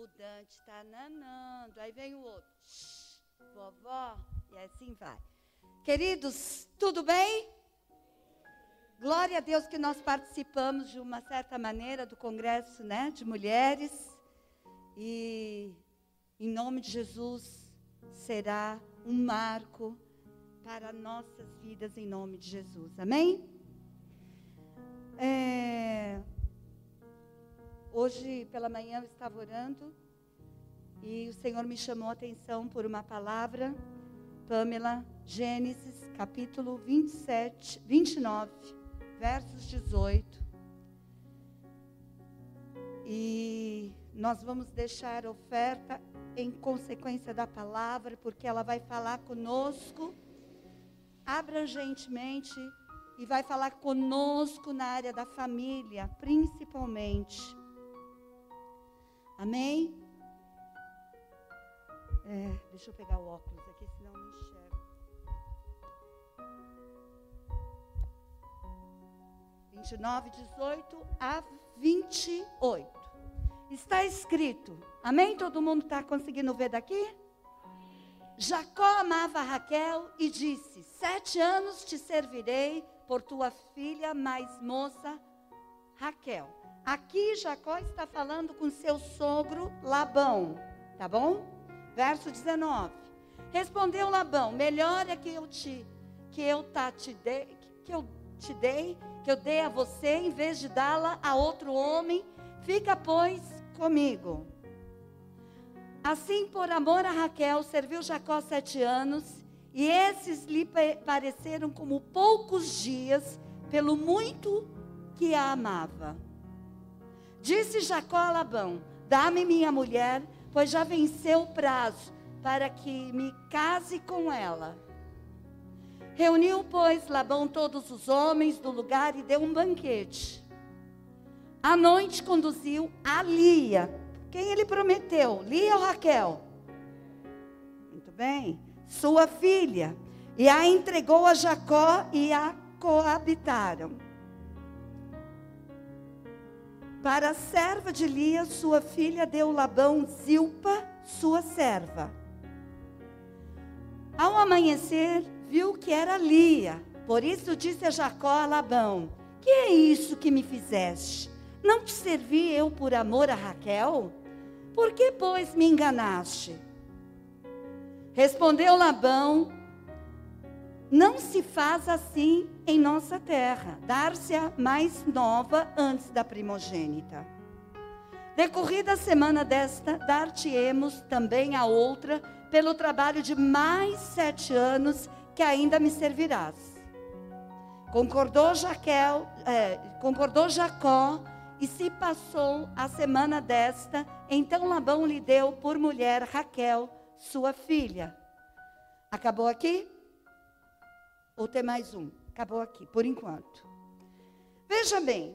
o Dante está nanando. Aí vem o outro. Vovó. E assim vai. Queridos, tudo bem? Glória a Deus que nós participamos de uma certa maneira do congresso, né, de mulheres. E em nome de Jesus será um marco para nossas vidas em nome de Jesus. Amém? É, hoje pela manhã eu estava orando e o Senhor me chamou a atenção por uma palavra, Pamela, Gênesis capítulo 27, 29 versos 18. E nós vamos deixar oferta em consequência da palavra, porque ela vai falar conosco abrangentemente e vai falar conosco na área da família, principalmente. Amém? É, deixa eu pegar o óculos aqui, senão não enxergo. 29, 18 a 28. Está escrito. Amém? Todo mundo está conseguindo ver daqui? Jacó amava Raquel e disse: Sete anos te servirei por tua filha mais moça Raquel. Aqui Jacó está falando com seu sogro Labão, tá bom? Verso 19. Respondeu Labão: Melhor é que eu te que eu tá te dei, que eu te dei que eu dei a você, em vez de dá-la a outro homem, fica, pois, comigo. Assim, por amor a Raquel, serviu Jacó sete anos, e esses lhe pareceram como poucos dias, pelo muito que a amava. Disse Jacó a Labão: Dá-me minha mulher, pois já venceu o prazo, para que me case com ela. Reuniu, pois, Labão todos os homens do lugar e deu um banquete. À noite conduziu a Lia. Quem ele prometeu? Lia ou Raquel? Muito bem. Sua filha. E a entregou a Jacó e a coabitaram. Para a serva de Lia, sua filha deu Labão Zilpa, sua serva. Ao amanhecer, viu que era Lia. Por isso disse a Jacó a Labão: Que é isso que me fizeste? Não te servi eu por amor a Raquel? Por que, pois, me enganaste? Respondeu Labão: Não se faz assim em nossa terra, dar-se a mais nova antes da primogênita. Decorrida a semana desta, dar-te-emos também a outra, pelo trabalho de mais sete anos que ainda me servirás. Concordou Jaquel, é, concordou Jacó e se passou a semana desta. Então Labão lhe deu por mulher Raquel, sua filha. Acabou aqui? Ou tem mais um? Acabou aqui, por enquanto. Veja bem,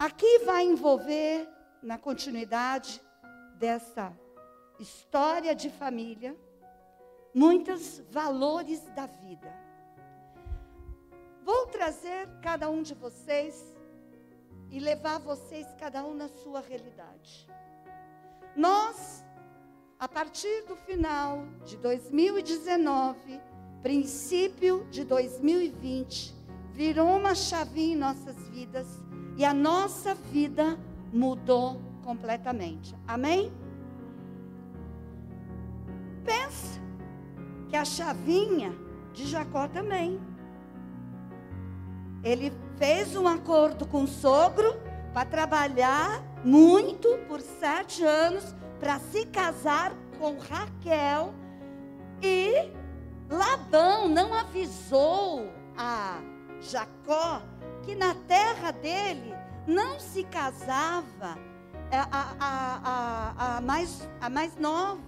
aqui vai envolver, na continuidade dessa história de família, muitos valores da vida. Vou trazer cada um de vocês e levar vocês, cada um, na sua realidade. Nós, a partir do final de 2019, princípio de 2020, virou uma chavinha em nossas vidas e a nossa vida mudou completamente. Amém? Pensa que a chavinha de Jacó também. Ele fez um acordo com o sogro para trabalhar muito por sete anos para se casar com Raquel e Labão não avisou a Jacó que na terra dele não se casava a, a, a, a mais, a mais nova.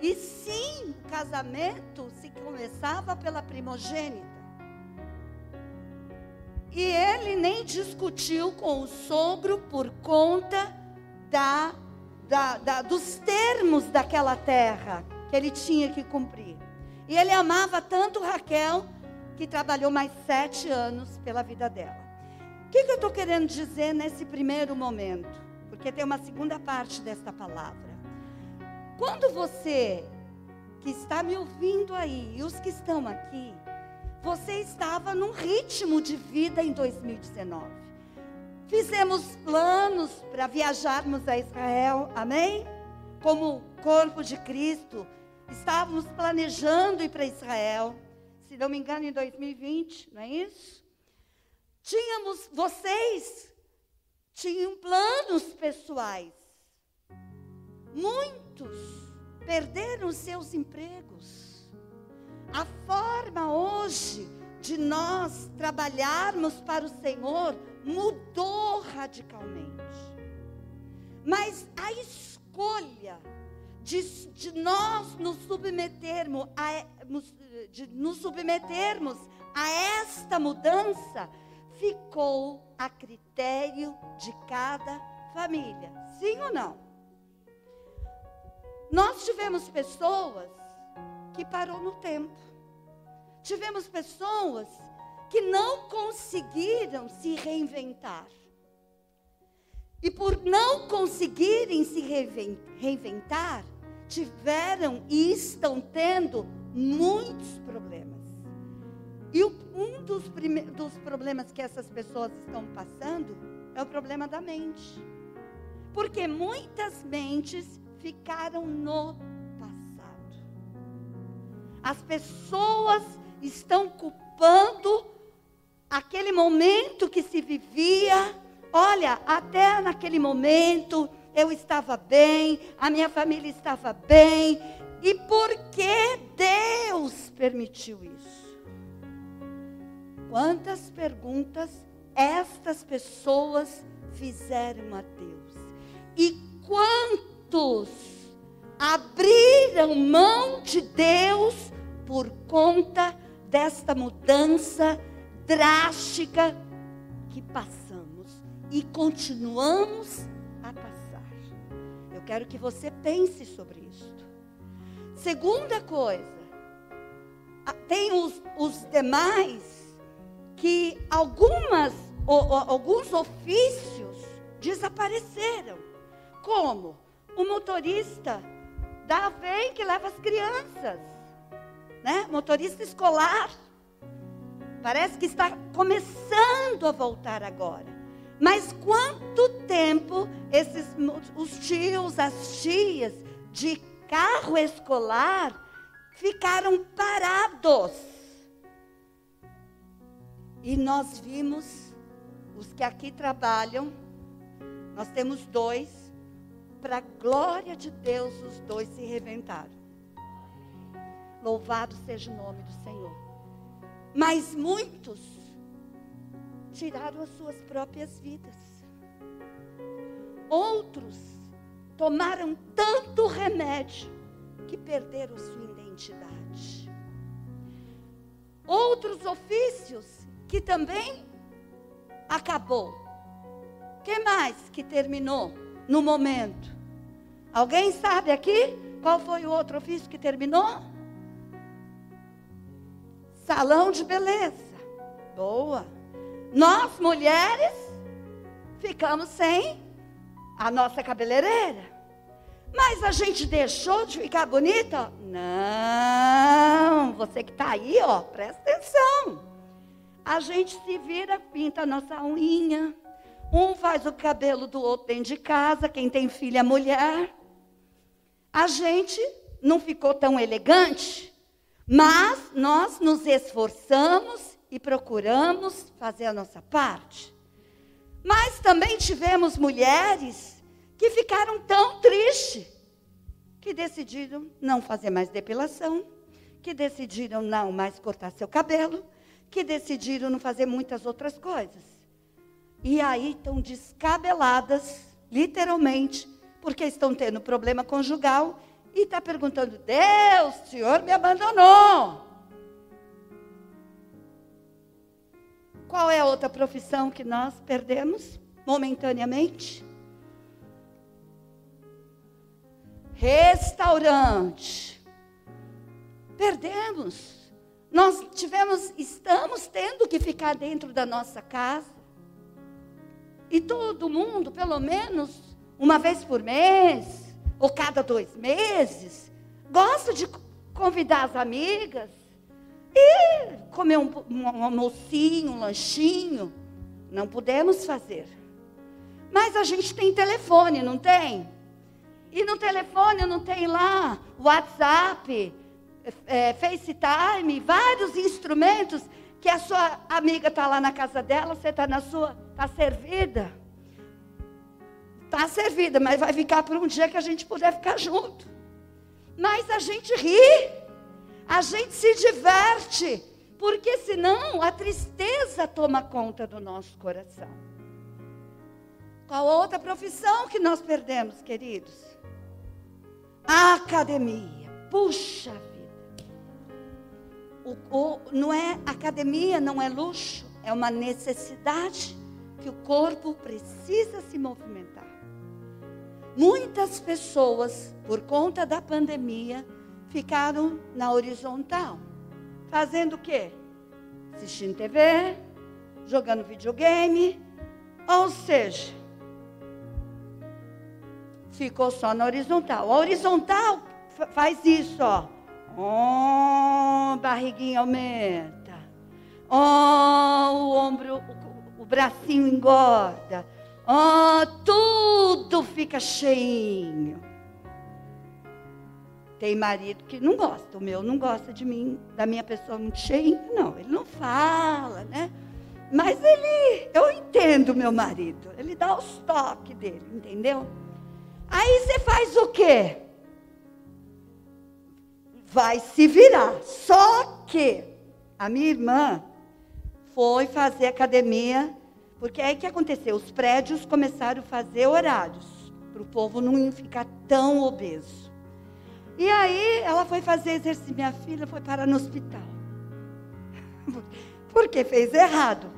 E sim, o casamento se começava pela primogênita. E ele nem discutiu com o sogro por conta da, da, da, dos termos daquela terra que ele tinha que cumprir. E ele amava tanto Raquel que trabalhou mais sete anos pela vida dela. O que, que eu estou querendo dizer nesse primeiro momento? porque tem uma segunda parte desta palavra. Quando você que está me ouvindo aí e os que estão aqui, você estava num ritmo de vida em 2019. Fizemos planos para viajarmos a Israel, amém? Como corpo de Cristo, estávamos planejando ir para Israel, se não me engano, em 2020, não é isso? Tínhamos, vocês tinham planos pessoais. Muitos perderam seus empregos. A forma hoje de nós trabalharmos para o Senhor mudou radicalmente. Mas a escolha de, de nós nos submetermos, a, de nos submetermos a esta mudança ficou a critério de cada família. Sim ou não? Nós tivemos pessoas que parou no tempo. Tivemos pessoas que não conseguiram se reinventar. E por não conseguirem se reinventar, tiveram e estão tendo muitos problemas. E um dos, dos problemas que essas pessoas estão passando é o problema da mente. Porque muitas mentes ficaram no passado. As pessoas estão culpando aquele momento que se vivia. Olha, até naquele momento eu estava bem, a minha família estava bem. E por que Deus permitiu isso? Quantas perguntas estas pessoas fizeram a Deus? E quantos abriram mão de Deus por conta desta mudança drástica que passamos e continuamos a passar? Eu quero que você pense sobre isso. Segunda coisa, tem os, os demais que algumas, alguns ofícios desapareceram. Como? O motorista da vem que leva as crianças, né? Motorista escolar. Parece que está começando a voltar agora. Mas quanto tempo esses os tios, as tias de carro escolar ficaram parados? E nós vimos, os que aqui trabalham, nós temos dois, para a glória de Deus, os dois se reventaram. Louvado seja o nome do Senhor. Mas muitos tiraram as suas próprias vidas. Outros tomaram tanto remédio que perderam sua identidade. Outros ofícios que também acabou. que mais que terminou no momento? Alguém sabe aqui qual foi o outro ofício que terminou? Salão de beleza. Boa. Nós mulheres ficamos sem a nossa cabeleireira. Mas a gente deixou de ficar bonita? Não. Você que está aí, ó, presta atenção. A gente se vira, pinta a nossa unha. Um faz o cabelo do outro dentro de casa, quem tem filha, mulher. A gente não ficou tão elegante, mas nós nos esforçamos e procuramos fazer a nossa parte. Mas também tivemos mulheres que ficaram tão tristes que decidiram não fazer mais depilação, que decidiram não mais cortar seu cabelo, que decidiram não fazer muitas outras coisas. E aí estão descabeladas, literalmente, porque estão tendo problema conjugal e está perguntando: Deus, o Senhor me abandonou. Qual é a outra profissão que nós perdemos momentaneamente? Restaurante. Perdemos. Nós tivemos, estamos tendo que ficar dentro da nossa casa. E todo mundo, pelo menos uma vez por mês, ou cada dois meses. Gosta de convidar as amigas e comer um, um almocinho, um lanchinho. Não podemos fazer. Mas a gente tem telefone, não tem? E no telefone não tem lá WhatsApp, é, FaceTime, vários instrumentos que a sua amiga está lá na casa dela, você está na sua, está servida. Está servida, mas vai ficar por um dia que a gente puder ficar junto. Mas a gente ri, a gente se diverte, porque senão a tristeza toma conta do nosso coração. Qual outra profissão que nós perdemos, queridos? A academia. Puxa vida. O, o, não é academia, não é luxo, é uma necessidade que o corpo precisa se movimentar. Muitas pessoas, por conta da pandemia, ficaram na horizontal. Fazendo o quê? Assistindo TV, jogando videogame, ou seja, ficou só na horizontal. A horizontal faz isso, ó. Oh, barriguinha aumenta. Oh, o ombro, o, o bracinho engorda. Oh, tudo fica cheinho. Tem marido que não gosta, o meu não gosta de mim, da minha pessoa muito cheinha, não. Ele não fala, né? Mas ele, eu entendo meu marido. Ele dá os toques dele, entendeu? Aí você faz o quê? Vai se virar. Só que a minha irmã foi fazer academia, porque aí que aconteceu? Os prédios começaram a fazer horários para o povo não ficar tão obeso. E aí ela foi fazer exercício. Minha filha foi parar no hospital. Porque fez errado.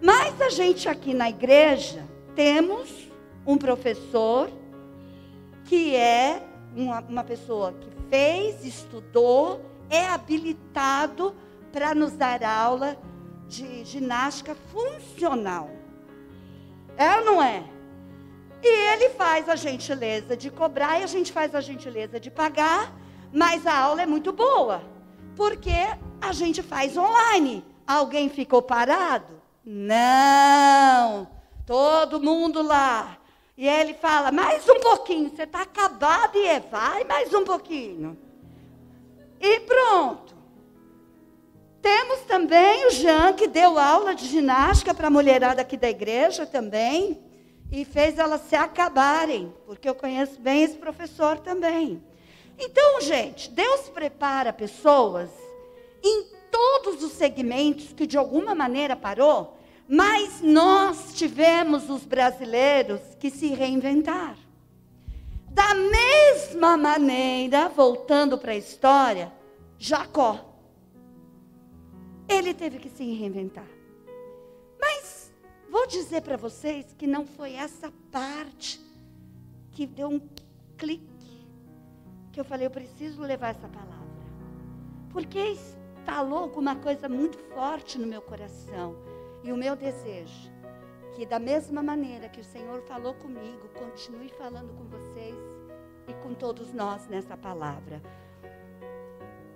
Mas a gente aqui na igreja temos um professor que é uma, uma pessoa que fez, estudou, é habilitado para nos dar aula de ginástica funcional. É ou não é? E ele faz a gentileza de cobrar e a gente faz a gentileza de pagar, mas a aula é muito boa, porque a gente faz online. Alguém ficou parado? Não. Todo mundo lá. E ele fala, mais um pouquinho, você está acabado e é, vai mais um pouquinho. E pronto. Temos também o Jean, que deu aula de ginástica para a mulherada aqui da igreja também. E fez elas se acabarem, porque eu conheço bem esse professor também. Então, gente, Deus prepara pessoas em todos os segmentos que de alguma maneira parou mas nós tivemos os brasileiros que se reinventar. Da mesma maneira, voltando para a história, Jacó. Ele teve que se reinventar. Vou dizer para vocês que não foi essa parte que deu um clique. Que eu falei, eu preciso levar essa palavra. Porque instalou alguma coisa muito forte no meu coração e o meu desejo, que da mesma maneira que o Senhor falou comigo, continue falando com vocês e com todos nós nessa palavra.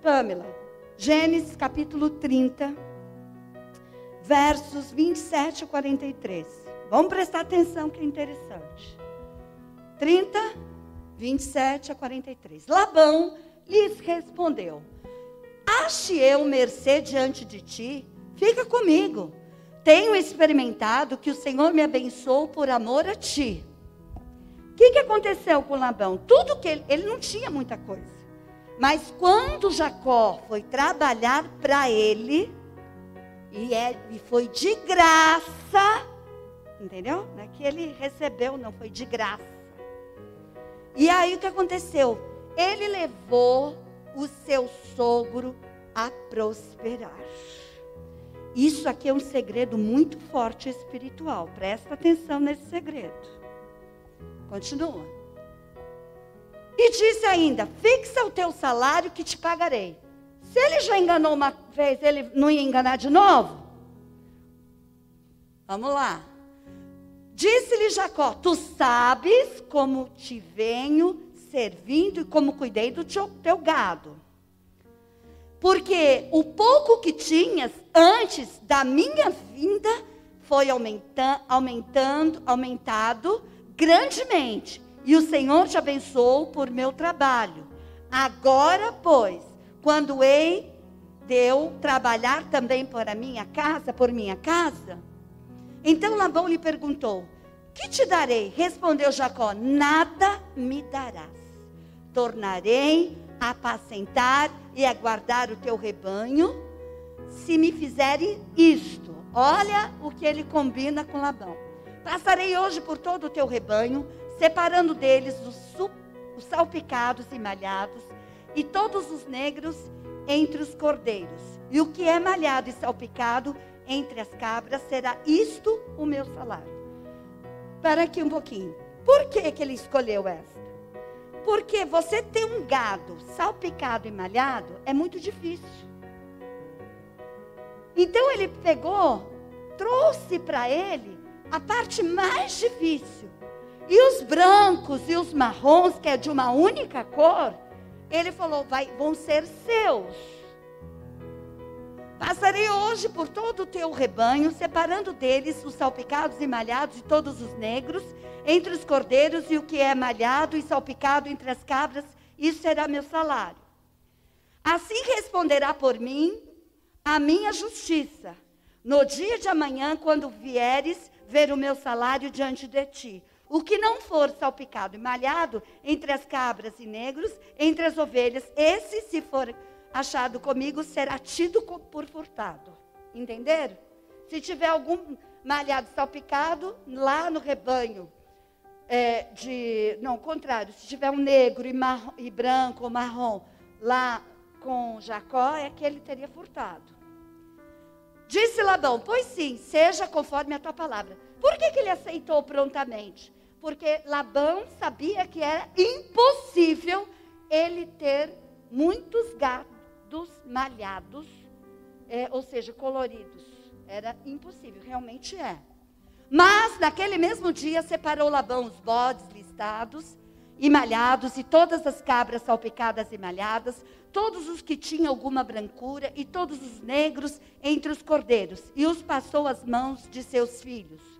Pamela, Gênesis capítulo 30, versos 27 a 43. Vamos prestar atenção que é interessante. 30, 27 a 43. Labão lhes respondeu: Ache eu mercê diante de ti, fica comigo tenho experimentado que o Senhor me abençoou por amor a ti. O que, que aconteceu com Labão? Tudo que ele, ele não tinha muita coisa. Mas quando Jacó foi trabalhar para ele, e, é, e foi de graça, entendeu? Não é que ele recebeu, não, foi de graça. E aí o que aconteceu? Ele levou o seu sogro a prosperar. Isso aqui é um segredo muito forte espiritual. Presta atenção nesse segredo. Continua. E disse ainda: fixa o teu salário que te pagarei. Se ele já enganou uma vez, ele não ia enganar de novo? Vamos lá. Disse-lhe Jacó: Tu sabes como te venho servindo e como cuidei do teu, teu gado. Porque o pouco que tinhas antes da minha vinda foi aumentando, aumentando, aumentado grandemente. E o Senhor te abençoou por meu trabalho. Agora, pois, quando hei de eu trabalhar também por a minha casa, por minha casa? Então Labão lhe perguntou: Que te darei? Respondeu Jacó: Nada me darás. Tornarei a apacentar e a guardar o teu rebanho, se me fizerem isto. Olha o que ele combina com Labão. Passarei hoje por todo o teu rebanho, separando deles os salpicados e malhados, e todos os negros entre os cordeiros. E o que é malhado e salpicado entre as cabras será isto o meu salário. Para aqui um pouquinho. Por que, que ele escolheu esta? Porque você ter um gado salpicado e malhado é muito difícil. Então ele pegou, trouxe para ele a parte mais difícil. E os brancos e os marrons, que é de uma única cor, ele falou: vai, vão ser seus. Passarei hoje por todo o teu rebanho, separando deles os salpicados e malhados e todos os negros, entre os cordeiros e o que é malhado e salpicado entre as cabras, isso será meu salário. Assim responderá por mim a minha justiça, no dia de amanhã, quando vieres ver o meu salário diante de ti. O que não for salpicado e malhado entre as cabras e negros, entre as ovelhas, esse, se for achado comigo, será tido por furtado. Entenderam? Se tiver algum malhado salpicado, lá no rebanho, é, de. Não, contrário, se tiver um negro e, marrom, e branco ou marrom lá com Jacó, é que ele teria furtado. Disse Labão: Pois sim, seja conforme a tua palavra. Por que, que ele aceitou prontamente? Porque Labão sabia que era impossível ele ter muitos gados malhados, é, ou seja, coloridos. Era impossível, realmente é. Mas naquele mesmo dia separou Labão os bodes listados e malhados, e todas as cabras salpicadas e malhadas, todos os que tinham alguma brancura, e todos os negros entre os cordeiros, e os passou às mãos de seus filhos.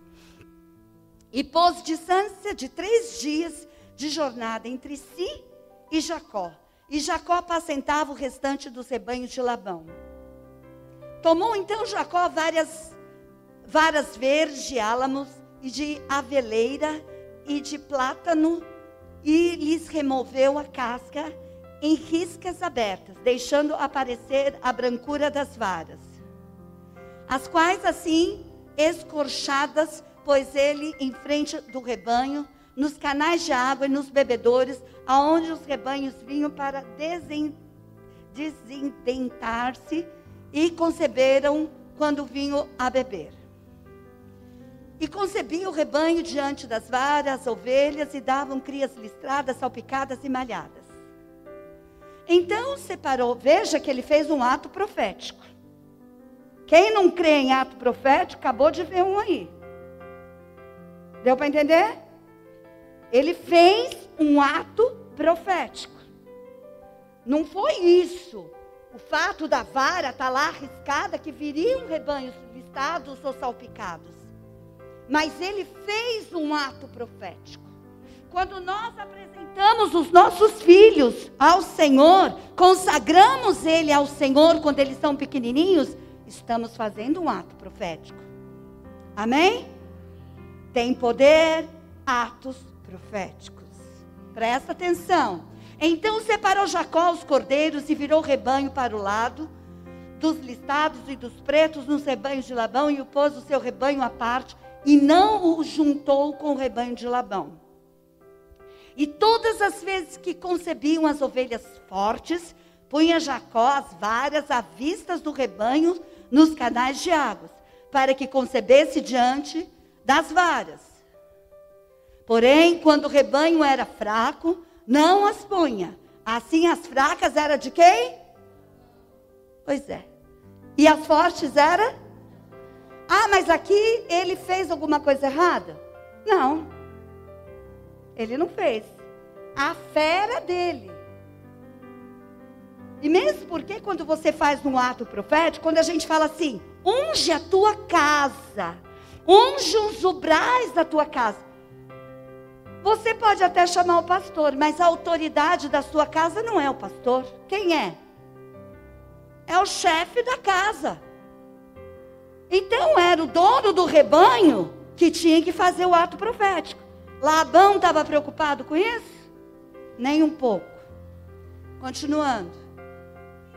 E pôs distância de três dias de jornada entre si e Jacó. E Jacó apacentava o restante dos rebanhos de Labão. Tomou então Jacó várias varas verdes de álamos e de aveleira e de plátano e lhes removeu a casca em riscas abertas, deixando aparecer a brancura das varas, as quais assim escorchadas pôs ele em frente do rebanho, nos canais de água e nos bebedores, aonde os rebanhos vinham para desindentar-se e conceberam quando vinham a beber. E concebia o rebanho diante das varas, ovelhas, e davam crias listradas, salpicadas e malhadas. Então separou, veja que ele fez um ato profético. Quem não crê em ato profético, acabou de ver um aí. Deu para entender? Ele fez um ato profético. Não foi isso. O fato da vara estar tá lá arriscada que viriam rebanhos listados ou salpicados. Mas ele fez um ato profético. Quando nós apresentamos os nossos filhos ao Senhor, consagramos ele ao Senhor quando eles são pequenininhos, estamos fazendo um ato profético. Amém? Tem poder, atos proféticos. Presta atenção. Então separou Jacó os cordeiros e virou o rebanho para o lado dos listados e dos pretos nos rebanhos de Labão e o pôs o seu rebanho à parte e não o juntou com o rebanho de Labão. E todas as vezes que concebiam as ovelhas fortes, punha Jacó as varas à vista do rebanho nos canais de águas, para que concebesse diante das varas. Porém, quando o rebanho era fraco, não as punha. Assim as fracas eram de quem? Pois é. E as fortes eram? Ah, mas aqui ele fez alguma coisa errada? Não. Ele não fez. A fera dele. E mesmo porque quando você faz um ato profético, quando a gente fala assim, unge a tua casa, unge os ubrais da tua casa. Você pode até chamar o pastor, mas a autoridade da sua casa não é o pastor. Quem é? É o chefe da casa. Então era o dono do rebanho que tinha que fazer o ato profético. Labão estava preocupado com isso? Nem um pouco. Continuando.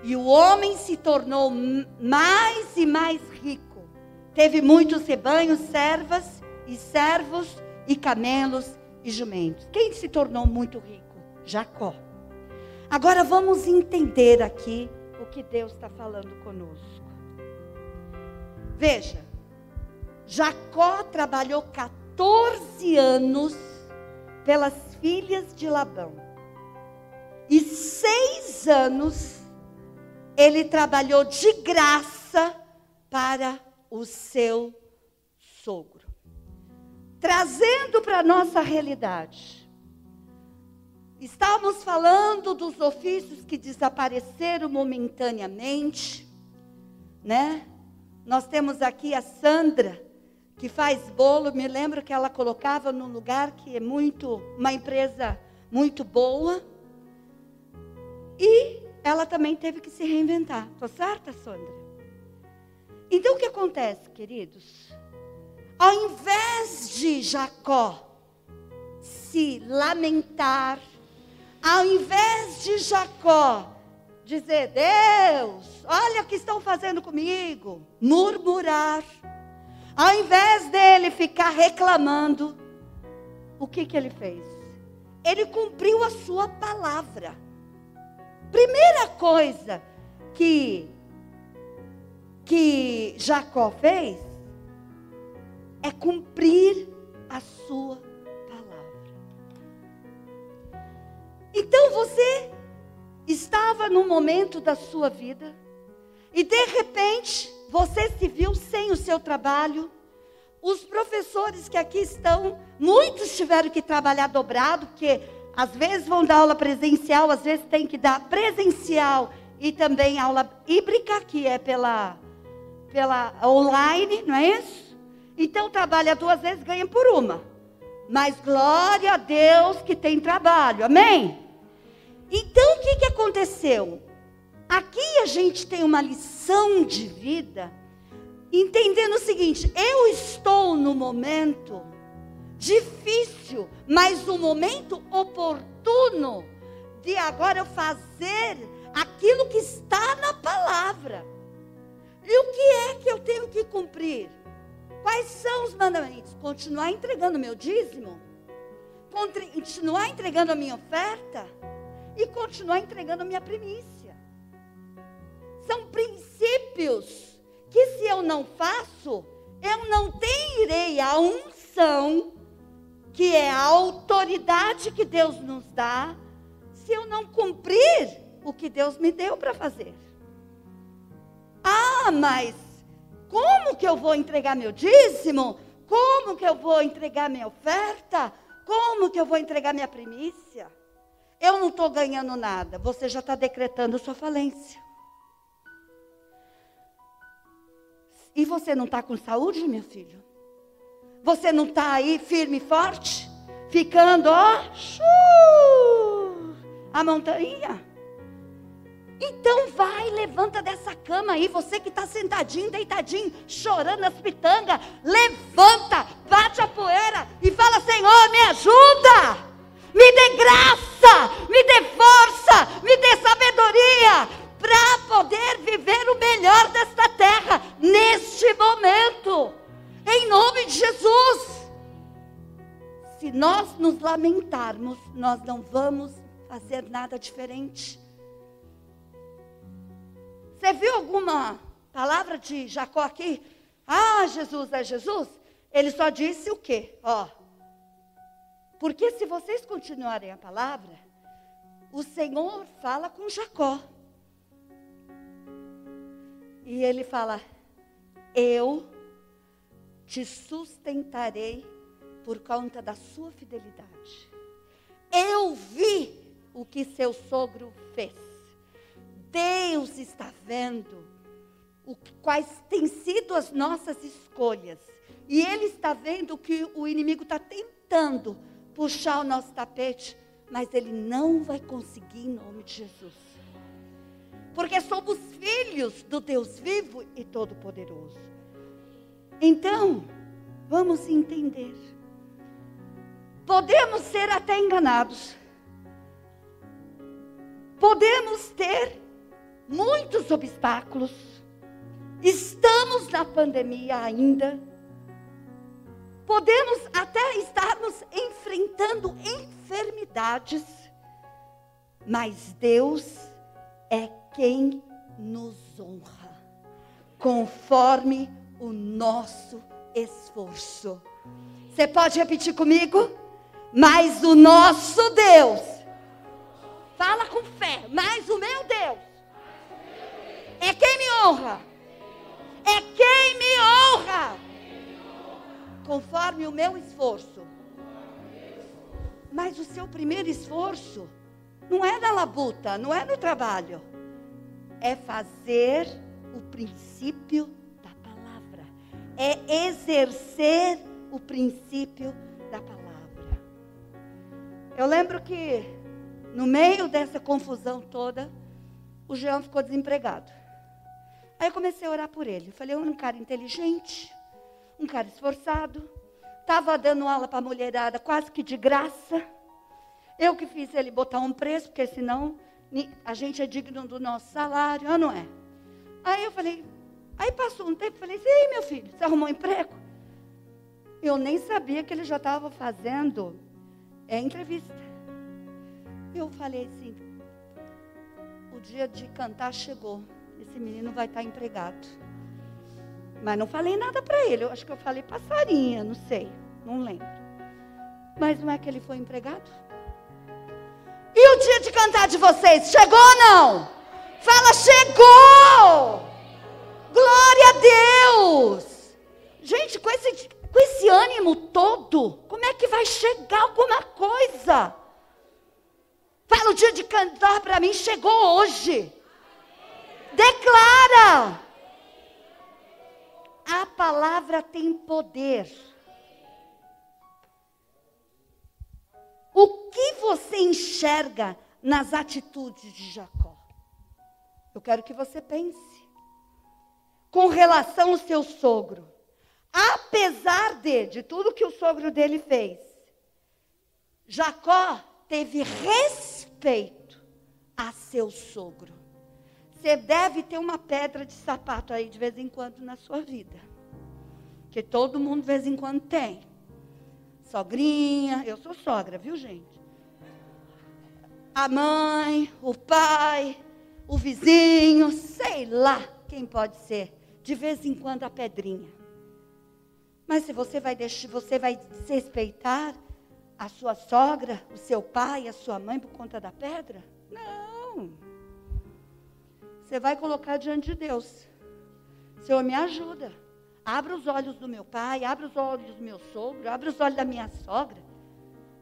E o homem se tornou mais e mais rico. Teve muitos rebanhos, servas e servos e camelos e jumentos. Quem se tornou muito rico? Jacó. Agora vamos entender aqui o que Deus está falando conosco. Veja, Jacó trabalhou 14 anos pelas filhas de Labão. E seis anos ele trabalhou de graça para o seu sogro. Trazendo para a nossa realidade. Estávamos falando dos ofícios que desapareceram momentaneamente, né? Nós temos aqui a Sandra, que faz bolo. Me lembro que ela colocava num lugar que é muito, uma empresa muito boa. E ela também teve que se reinventar. Estou certa, Sandra? Então o que acontece, queridos? Ao invés de Jacó se lamentar, ao invés de Jacó dizer: Deus, olha o que estão fazendo comigo, murmurar, ao invés dele ficar reclamando, o que, que ele fez? Ele cumpriu a sua palavra. Primeira coisa que, que Jacó fez é cumprir a sua palavra. Então você estava no momento da sua vida e de repente você se viu sem o seu trabalho. Os professores que aqui estão, muitos tiveram que trabalhar dobrado, porque às vezes vão dar aula presencial, às vezes tem que dar presencial e também aula híbrida, que é pela, pela online, não é isso? Então trabalha duas vezes, ganha por uma. Mas glória a Deus que tem trabalho, amém? Então o que, que aconteceu? Aqui a gente tem uma lição de vida, entendendo o seguinte: eu estou no momento difícil, mas no momento oportuno de agora eu fazer aquilo que está na palavra. E o que é que eu tenho que cumprir? Quais são os mandamentos? Continuar entregando meu dízimo? Continuar entregando a minha oferta? e continuar entregando a minha primícia. São princípios que se eu não faço, eu não terei a unção, que é a autoridade que Deus nos dá, se eu não cumprir o que Deus me deu para fazer. Ah, mas como que eu vou entregar meu dízimo? Como que eu vou entregar minha oferta? Como que eu vou entregar minha primícia? Eu não estou ganhando nada. Você já está decretando sua falência. E você não está com saúde, meu filho? Você não está aí firme e forte? Ficando, ó, a montanha. Então vai, levanta dessa cama aí, você que está sentadinho, deitadinho, chorando as pitangas, levanta, bate a poeira e fala: Senhor, me ajuda me dê graça, me dê força, me dê sabedoria para poder viver o melhor desta terra neste momento, em nome de Jesus. Se nós nos lamentarmos, nós não vamos fazer nada diferente. Você viu alguma palavra de Jacó aqui? Ah, Jesus é Jesus? Ele só disse o quê? Ó, porque se vocês continuarem a palavra, o Senhor fala com Jacó. E ele fala: Eu te sustentarei por conta da sua fidelidade. Eu vi o que seu sogro fez. Deus está vendo o, quais têm sido as nossas escolhas. E Ele está vendo que o inimigo está tentando puxar o nosso tapete, mas ele não vai conseguir em nome de Jesus. Porque somos filhos do Deus vivo e todo-poderoso. Então, vamos entender. Podemos ser até enganados. Podemos ter muitos obstáculos. Estamos na pandemia ainda. Podemos até estarmos enfrentando enfermidades, mas Deus é quem nos honra, conforme o nosso esforço. Você pode repetir comigo? Mas o nosso Deus, fala com fé, mas o meu Deus é quem me honra, é quem me honra conforme o meu esforço. Mas o seu primeiro esforço não é na labuta, não é no trabalho. É fazer o princípio da palavra. É exercer o princípio da palavra. Eu lembro que no meio dessa confusão toda, o Jean ficou desempregado. Aí eu comecei a orar por ele. Eu falei, um cara inteligente, um cara esforçado, estava dando aula para a mulherada quase que de graça. Eu que fiz ele botar um preço, porque senão a gente é digno do nosso salário, não é? Aí eu falei, aí passou um tempo, falei, e aí meu filho, você arrumou um emprego? Eu nem sabia que ele já estava fazendo é, entrevista. Eu falei assim, o dia de cantar chegou, esse menino vai estar empregado. Mas não falei nada para ele. Eu acho que eu falei passarinha, não sei. Não lembro. Mas não é que ele foi empregado? E o dia de cantar de vocês? Chegou ou não? Fala, chegou! Glória a Deus! Gente, com esse, com esse ânimo todo, como é que vai chegar alguma coisa? Fala, o dia de cantar para mim chegou hoje. Declara! A palavra tem poder. O que você enxerga nas atitudes de Jacó? Eu quero que você pense. Com relação ao seu sogro. Apesar de, de tudo que o sogro dele fez, Jacó teve respeito a seu sogro. Você deve ter uma pedra de sapato aí de vez em quando na sua vida. Que todo mundo de vez em quando tem. Sogrinha, eu sou sogra, viu gente? A mãe, o pai, o vizinho, sei lá quem pode ser. De vez em quando a pedrinha. Mas se você vai deixar, você vai respeitar a sua sogra, o seu pai, a sua mãe por conta da pedra? Não. Você vai colocar diante de Deus. Senhor, me ajuda. Abra os olhos do meu pai, abra os olhos do meu sogro, abra os olhos da minha sogra.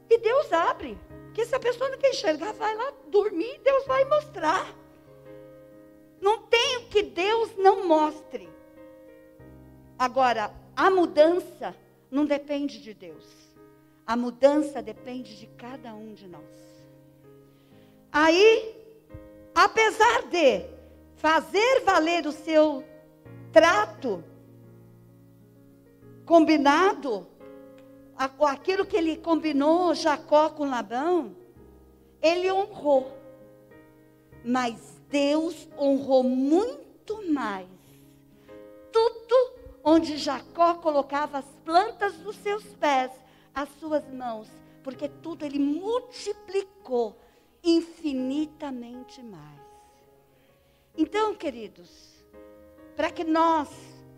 E Deus abre. Porque se a pessoa não quer enxergar, vai lá dormir, Deus vai mostrar. Não tem o que Deus não mostre. Agora, a mudança não depende de Deus. A mudança depende de cada um de nós. Aí, apesar de fazer valer o seu trato combinado, aquilo que ele combinou Jacó com Labão, ele honrou. Mas Deus honrou muito mais. Tudo onde Jacó colocava as plantas dos seus pés, as suas mãos, porque tudo ele multiplicou infinitamente mais. Então, queridos, para que nós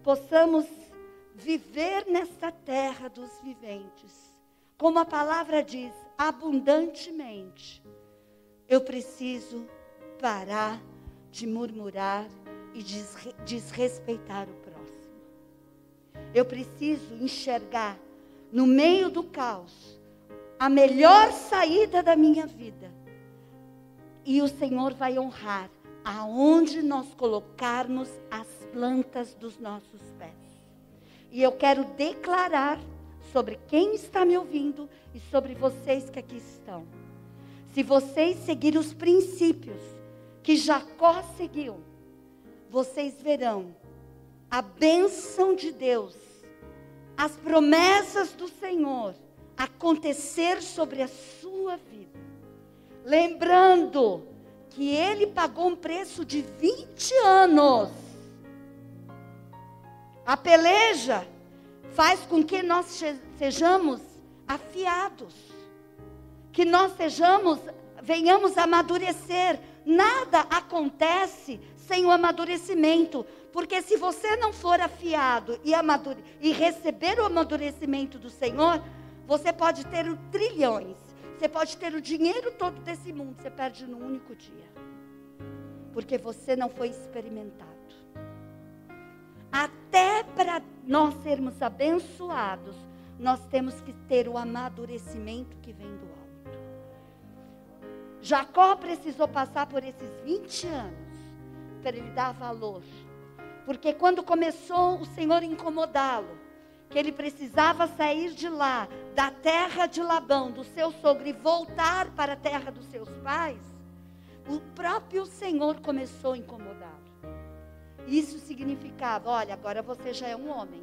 possamos viver nesta terra dos viventes, como a palavra diz, abundantemente, eu preciso parar de murmurar e desrespeitar o próximo. Eu preciso enxergar no meio do caos, a melhor saída da minha vida. E o Senhor vai honrar aonde nós colocarmos as plantas dos nossos pés. E eu quero declarar sobre quem está me ouvindo e sobre vocês que aqui estão. Se vocês seguirem os princípios que Jacó seguiu, vocês verão a bênção de Deus, as promessas do Senhor acontecer sobre a sua vida. Lembrando que ele pagou um preço de 20 anos. A peleja faz com que nós sejamos afiados, que nós sejamos, venhamos amadurecer. Nada acontece sem o amadurecimento, porque se você não for afiado e, amadure, e receber o amadurecimento do Senhor, você pode ter trilhões, você pode ter o dinheiro todo desse mundo, você perde num único dia. Porque você não foi experimentado. Até para nós sermos abençoados, nós temos que ter o amadurecimento que vem do alto. Jacó precisou passar por esses 20 anos para ele dar valor. Porque quando começou o Senhor incomodá-lo, que ele precisava sair de lá, da terra de Labão, do seu sogro, e voltar para a terra dos seus pais, o próprio Senhor começou a incomodá-lo. Isso significava: olha, agora você já é um homem,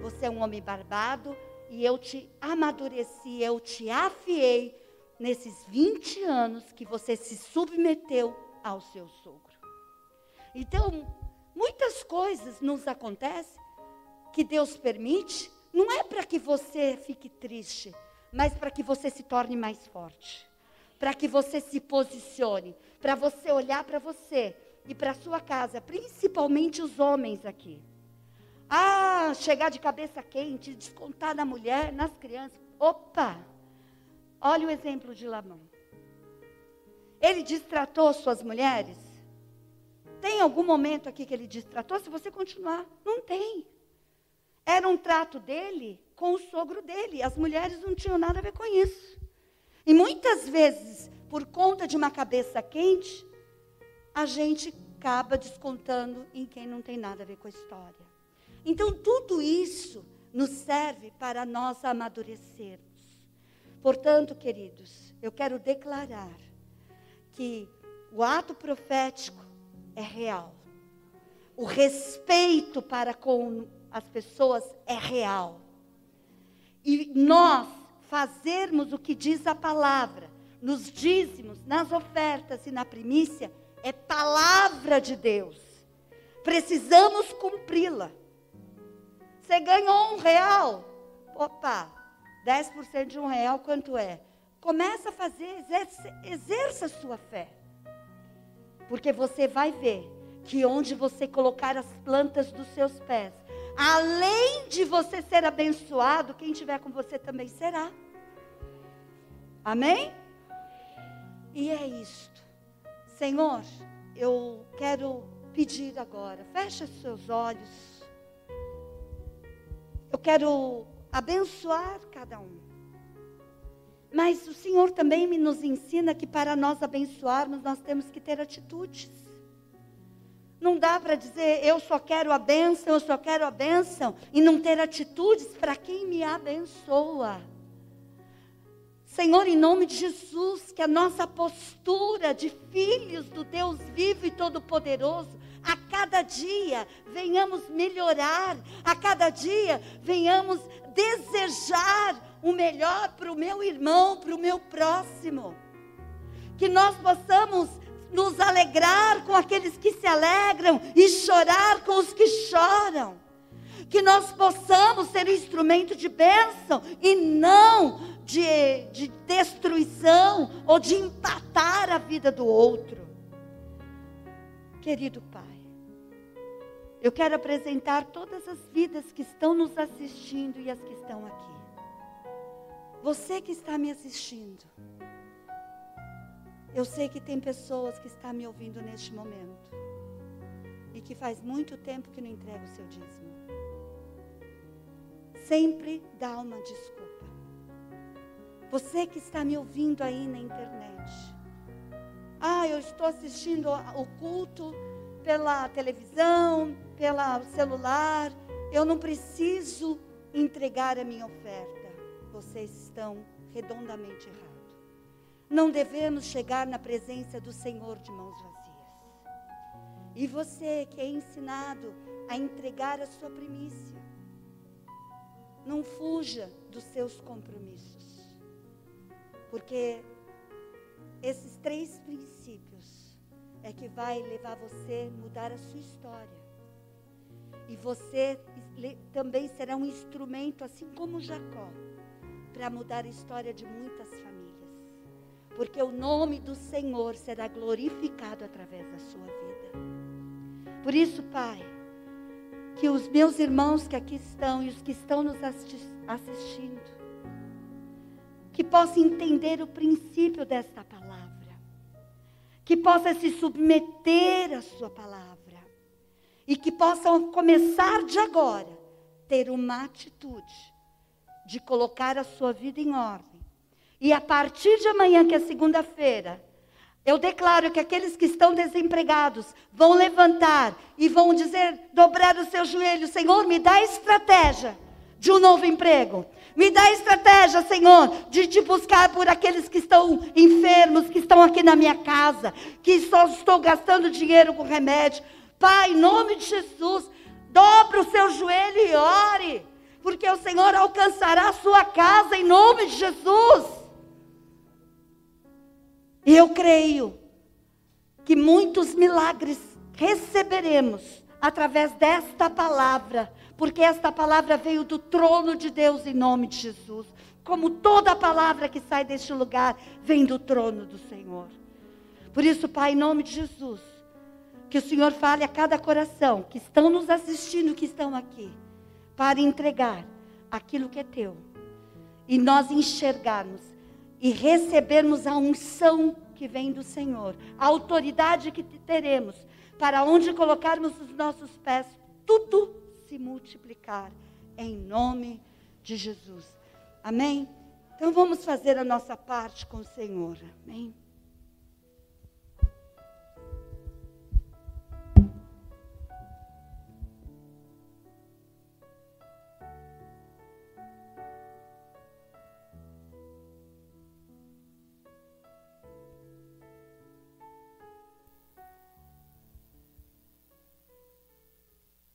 você é um homem barbado, e eu te amadureci, eu te afiei nesses 20 anos que você se submeteu ao seu sogro. Então, muitas coisas nos acontecem que Deus permite, não é para que você fique triste, mas para que você se torne mais forte. Para que você se posicione, para você olhar para você e para sua casa, principalmente os homens aqui. Ah, chegar de cabeça quente, descontar na mulher, nas crianças. Opa! Olha o exemplo de Lamão. Ele distratou suas mulheres? Tem algum momento aqui que ele distratou? Se você continuar, não tem. Era um trato dele com o sogro dele. As mulheres não tinham nada a ver com isso. E muitas vezes, por conta de uma cabeça quente, a gente acaba descontando em quem não tem nada a ver com a história. Então, tudo isso nos serve para nós amadurecermos. Portanto, queridos, eu quero declarar que o ato profético é real. O respeito para com as pessoas é real. E nós fazermos o que diz a palavra, nos dízimos, nas ofertas e na primícia, é palavra de Deus. Precisamos cumpri-la. Você ganhou um real? Opa, 10% de um real, quanto é? Começa a fazer, exerça, exerça a sua fé. Porque você vai ver que onde você colocar as plantas dos seus pés, além de você ser abençoado, quem estiver com você também será. Amém? E é isto. Senhor, eu quero pedir agora, feche os seus olhos. Eu quero abençoar cada um. Mas o Senhor também nos ensina que para nós abençoarmos, nós temos que ter atitudes. Não dá para dizer eu só quero a bênção, eu só quero a bênção e não ter atitudes para quem me abençoa. Senhor, em nome de Jesus, que a nossa postura de filhos do Deus vivo e todo-poderoso, a cada dia venhamos melhorar, a cada dia venhamos desejar o melhor para o meu irmão, para o meu próximo. Que nós possamos nos alegrar com aqueles que se alegram e chorar com os que choram. Que nós possamos ser instrumento de bênção e não de, de destruição ou de empatar a vida do outro. Querido Pai, eu quero apresentar todas as vidas que estão nos assistindo e as que estão aqui. Você que está me assistindo, eu sei que tem pessoas que estão me ouvindo neste momento e que faz muito tempo que não entrega o seu dízimo. sempre dá uma desculpa. Você que está me ouvindo aí na internet. Ah, eu estou assistindo o culto pela televisão, pelo celular. Eu não preciso entregar a minha oferta. Vocês estão redondamente errados. Não devemos chegar na presença do Senhor de mãos vazias. E você que é ensinado a entregar a sua primícia, não fuja dos seus compromissos. Porque esses três princípios é que vai levar você a mudar a sua história. E você também será um instrumento, assim como Jacó, para mudar a história de muitas famílias. Porque o nome do Senhor será glorificado através da sua vida. Por isso, Pai, que os meus irmãos que aqui estão e os que estão nos assistindo, que possa entender o princípio desta palavra, que possa se submeter à sua palavra e que possam começar de agora ter uma atitude de colocar a sua vida em ordem. E a partir de amanhã, que é segunda-feira, eu declaro que aqueles que estão desempregados vão levantar e vão dizer, dobrar os seus joelhos, Senhor, me dá estratégia de um novo emprego. Me dá estratégia, Senhor, de te buscar por aqueles que estão enfermos, que estão aqui na minha casa, que só estou gastando dinheiro com remédio. Pai, em nome de Jesus, dobre o seu joelho e ore, porque o Senhor alcançará a sua casa em nome de Jesus. E eu creio que muitos milagres receberemos através desta palavra porque esta palavra veio do trono de Deus em nome de Jesus. Como toda palavra que sai deste lugar vem do trono do Senhor. Por isso, Pai, em nome de Jesus, que o Senhor fale a cada coração que estão nos assistindo, que estão aqui, para entregar aquilo que é teu. E nós enxergarmos e recebermos a unção que vem do Senhor, a autoridade que teremos para onde colocarmos os nossos pés, tudo se multiplicar em nome de Jesus. Amém? Então vamos fazer a nossa parte com o Senhor. Amém?